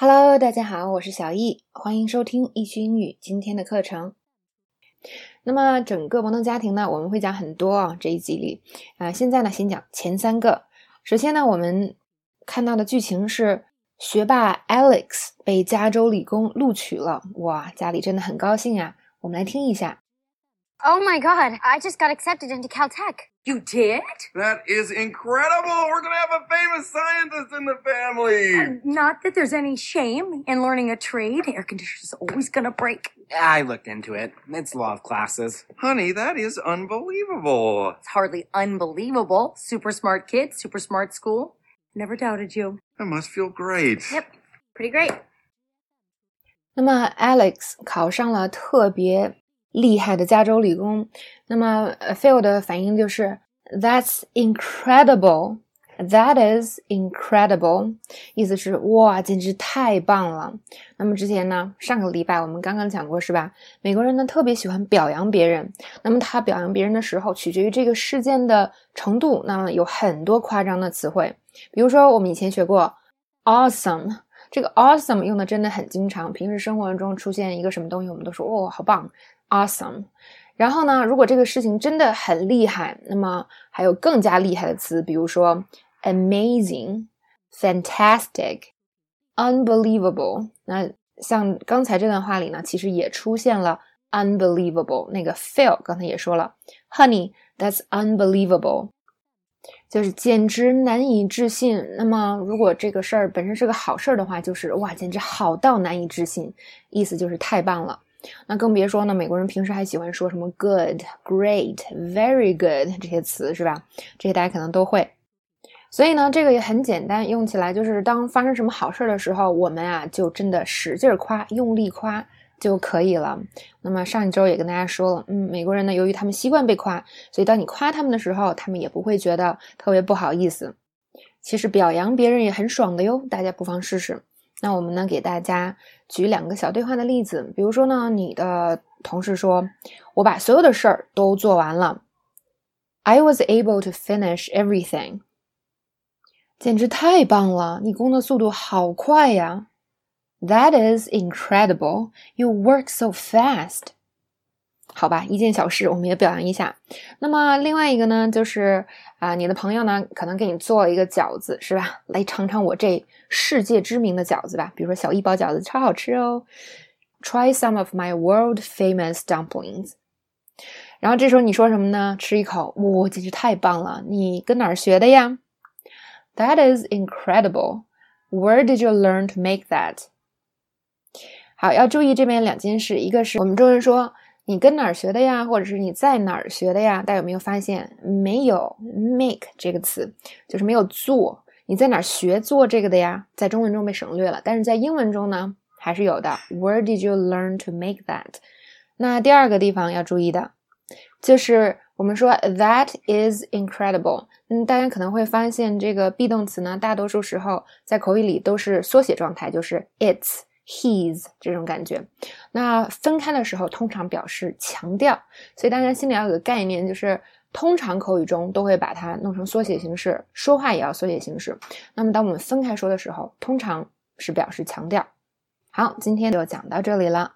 Hello，大家好，我是小易，欢迎收听易趣英语今天的课程。那么整个摩登家庭呢，我们会讲很多啊，这一集里啊，现在呢先讲前三个。首先呢，我们看到的剧情是学霸 Alex 被加州理工录取了，哇，家里真的很高兴啊。我们来听一下。Oh my god, I just got accepted into Caltech. You did? That is incredible! We're gonna have a famous scientist in the family! Not that there's any shame in learning a trade. Air conditioner's always gonna break. I looked into it. It's law of classes. Honey, that is unbelievable. It's hardly unbelievable. Super smart kid, super smart school. Never doubted you. That must feel great. Yep, pretty great. 那么 Alex 考上了特别 厉害的加州理工。那么 Phil 的反应就是 That's incredible. That is incredible，意思是哇，简直太棒了。那么之前呢，上个礼拜我们刚刚讲过，是吧？美国人呢特别喜欢表扬别人。那么他表扬别人的时候，取决于这个事件的程度。那么有很多夸张的词汇，比如说我们以前学过 awesome，这个 awesome 用的真的很经常。平时生活中出现一个什么东西，我们都说哦，好棒，awesome。然后呢，如果这个事情真的很厉害，那么还有更加厉害的词，比如说。amazing, fantastic, unbelievable。那像刚才这段话里呢，其实也出现了 unbelievable。那个 Phil 刚才也说了，Honey, that's unbelievable，就是简直难以置信。那么如果这个事儿本身是个好事儿的话，就是哇，简直好到难以置信，意思就是太棒了。那更别说呢，美国人平时还喜欢说什么 good、great、very good 这些词，是吧？这些大家可能都会。所以呢，这个也很简单，用起来就是当发生什么好事儿的时候，我们啊就真的使劲夸，用力夸就可以了。那么上一周也跟大家说了，嗯，美国人呢，由于他们习惯被夸，所以当你夸他们的时候，他们也不会觉得特别不好意思。其实表扬别人也很爽的哟，大家不妨试试。那我们呢，给大家举两个小对话的例子，比如说呢，你的同事说：“我把所有的事儿都做完了。”I was able to finish everything. 简直太棒了！你工作速度好快呀 ！That is incredible. You work so fast. 好吧，一件小事我们也表扬一下。那么另外一个呢，就是啊，你的朋友呢可能给你做了一个饺子，是吧？来尝尝我这世界知名的饺子吧。比如说小一包饺子超好吃哦。Try some of my world famous dumplings. 然后这时候你说什么呢？吃一口，哇，简直太棒了！你跟哪儿学的呀？That is incredible. Where did you learn to make that? 好，要注意这边两件事，一个是我们中文说你跟哪儿学的呀，或者是你在哪儿学的呀？大家有没有发现没有 make 这个词，就是没有做？你在哪儿学做这个的呀？在中文中被省略了，但是在英文中呢还是有的。Where did you learn to make that？那第二个地方要注意的就是。我们说 that is incredible，嗯，大家可能会发现这个 be 动词呢，大多数时候在口语里都是缩写状态，就是 its、his 这种感觉。那分开的时候，通常表示强调，所以大家心里要有个概念，就是通常口语中都会把它弄成缩写形式，说话也要缩写形式。那么当我们分开说的时候，通常是表示强调。好，今天就讲到这里了。